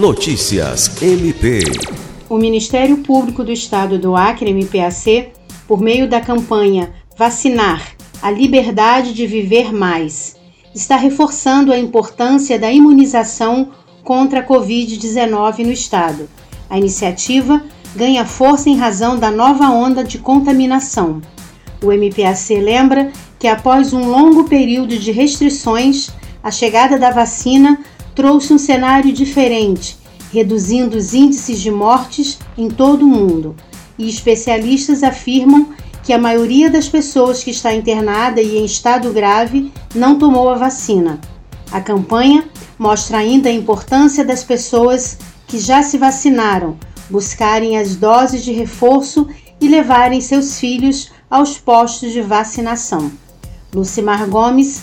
Notícias MP. O Ministério Público do Estado do Acre, MPAC, por meio da campanha Vacinar a Liberdade de Viver Mais, está reforçando a importância da imunização contra a Covid-19 no Estado. A iniciativa ganha força em razão da nova onda de contaminação. O MPAC lembra que, após um longo período de restrições, a chegada da vacina trouxe um cenário diferente, reduzindo os índices de mortes em todo o mundo. E especialistas afirmam que a maioria das pessoas que está internada e em estado grave não tomou a vacina. A campanha mostra ainda a importância das pessoas que já se vacinaram buscarem as doses de reforço e levarem seus filhos aos postos de vacinação. Lucimar Gomes,